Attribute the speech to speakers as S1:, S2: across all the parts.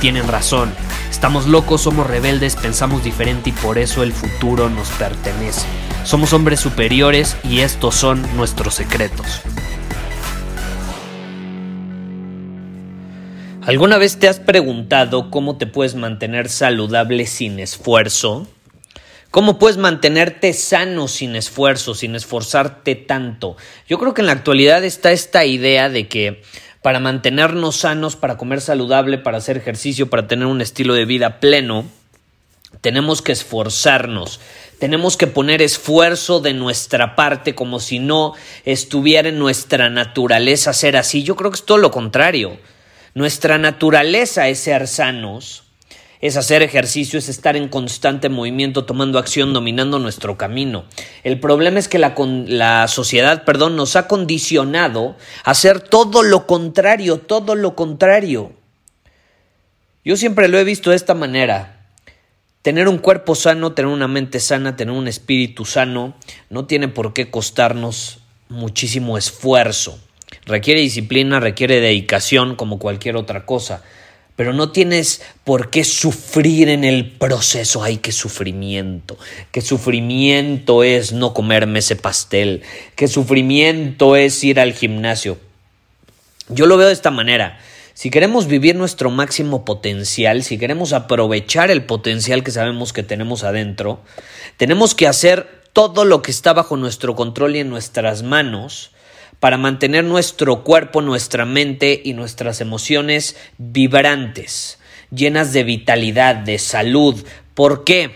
S1: tienen razón. Estamos locos, somos rebeldes, pensamos diferente y por eso el futuro nos pertenece. Somos hombres superiores y estos son nuestros secretos. ¿Alguna vez te has preguntado cómo te puedes mantener saludable sin esfuerzo? ¿Cómo puedes mantenerte sano sin esfuerzo, sin esforzarte tanto? Yo creo que en la actualidad está esta idea de que para mantenernos sanos, para comer saludable, para hacer ejercicio, para tener un estilo de vida pleno, tenemos que esforzarnos, tenemos que poner esfuerzo de nuestra parte como si no estuviera en nuestra naturaleza ser así. Yo creo que es todo lo contrario. Nuestra naturaleza es ser sanos, es hacer ejercicio, es estar en constante movimiento, tomando acción, dominando nuestro camino. El problema es que la, la, sociedad, perdón, nos ha condicionado a hacer todo lo contrario, todo lo contrario. Yo siempre lo he visto de esta manera. Tener un cuerpo sano, tener una mente sana, tener un espíritu sano, no tiene por qué costarnos muchísimo esfuerzo. Requiere disciplina, requiere dedicación como cualquier otra cosa. Pero no tienes por qué sufrir en el proceso. Ay, qué sufrimiento. Qué sufrimiento es no comerme ese pastel. Qué sufrimiento es ir al gimnasio. Yo lo veo de esta manera. Si queremos vivir nuestro máximo potencial, si queremos aprovechar el potencial que sabemos que tenemos adentro, tenemos que hacer todo lo que está bajo nuestro control y en nuestras manos para mantener nuestro cuerpo, nuestra mente y nuestras emociones vibrantes, llenas de vitalidad, de salud. ¿Por qué?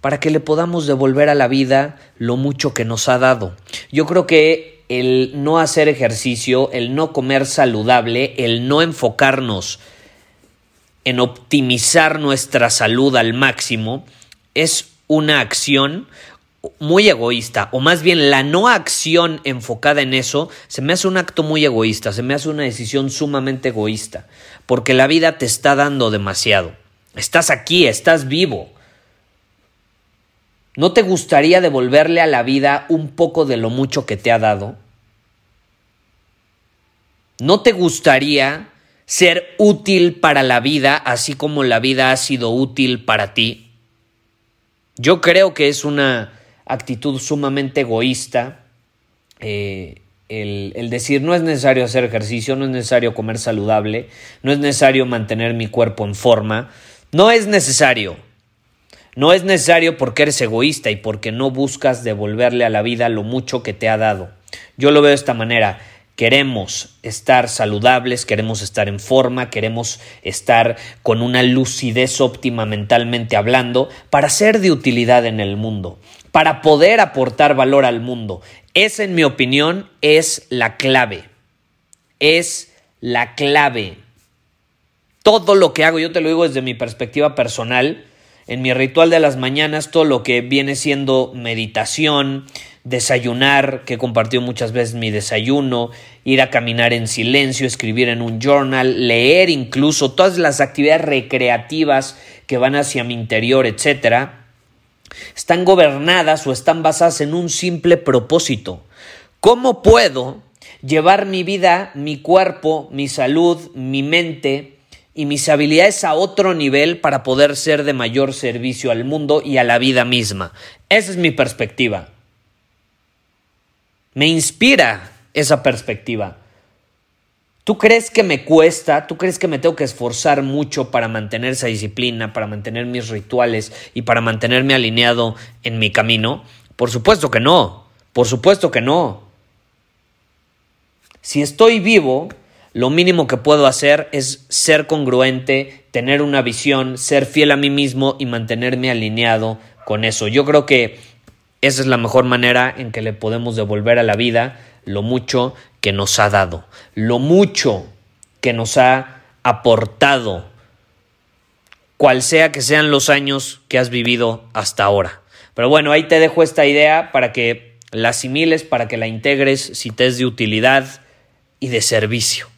S1: Para que le podamos devolver a la vida lo mucho que nos ha dado. Yo creo que el no hacer ejercicio, el no comer saludable, el no enfocarnos en optimizar nuestra salud al máximo, es una acción muy egoísta, o más bien la no acción enfocada en eso, se me hace un acto muy egoísta, se me hace una decisión sumamente egoísta, porque la vida te está dando demasiado. Estás aquí, estás vivo. ¿No te gustaría devolverle a la vida un poco de lo mucho que te ha dado? ¿No te gustaría ser útil para la vida así como la vida ha sido útil para ti? Yo creo que es una actitud sumamente egoísta. Eh, el, el, decir no es necesario hacer ejercicio, no es necesario comer saludable, no es necesario mantener mi cuerpo en forma, no es necesario. No es necesario porque eres egoísta y porque no buscas devolverle a la vida lo mucho que te ha dado. Yo lo veo de esta manera. Queremos estar saludables, queremos estar en forma, queremos estar con una lucidez óptima mentalmente hablando para ser de utilidad en el mundo, para poder aportar valor al mundo. Esa, en mi opinión, es la clave. Es la clave. Todo lo que hago, yo te lo digo desde mi perspectiva personal, en mi ritual de las mañanas, todo lo que viene siendo meditación, desayunar, que he compartido muchas veces mi desayuno, ir a caminar en silencio, escribir en un journal, leer incluso, todas las actividades recreativas que van hacia mi interior, etcétera, están gobernadas o están basadas en un simple propósito. ¿Cómo puedo llevar mi vida, mi cuerpo, mi salud, mi mente y mis habilidades a otro nivel para poder ser de mayor servicio al mundo y a la vida misma? Esa es mi perspectiva. Me inspira esa perspectiva. ¿Tú crees que me cuesta? ¿Tú crees que me tengo que esforzar mucho para mantener esa disciplina, para mantener mis rituales y para mantenerme alineado en mi camino? Por supuesto que no. Por supuesto que no. Si estoy vivo, lo mínimo que puedo hacer es ser congruente, tener una visión, ser fiel a mí mismo y mantenerme alineado con eso. Yo creo que esa es la mejor manera en que le podemos devolver a la vida lo mucho que nos ha dado, lo mucho que nos ha aportado, cual sea que sean los años que has vivido hasta ahora. Pero bueno, ahí te dejo esta idea para que la asimiles, para que la integres si te es de utilidad y de servicio.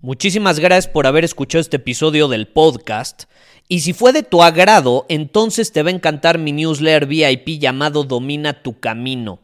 S1: Muchísimas gracias por haber escuchado este episodio del podcast. Y si fue de tu agrado, entonces te va a encantar mi newsletter VIP llamado Domina tu Camino.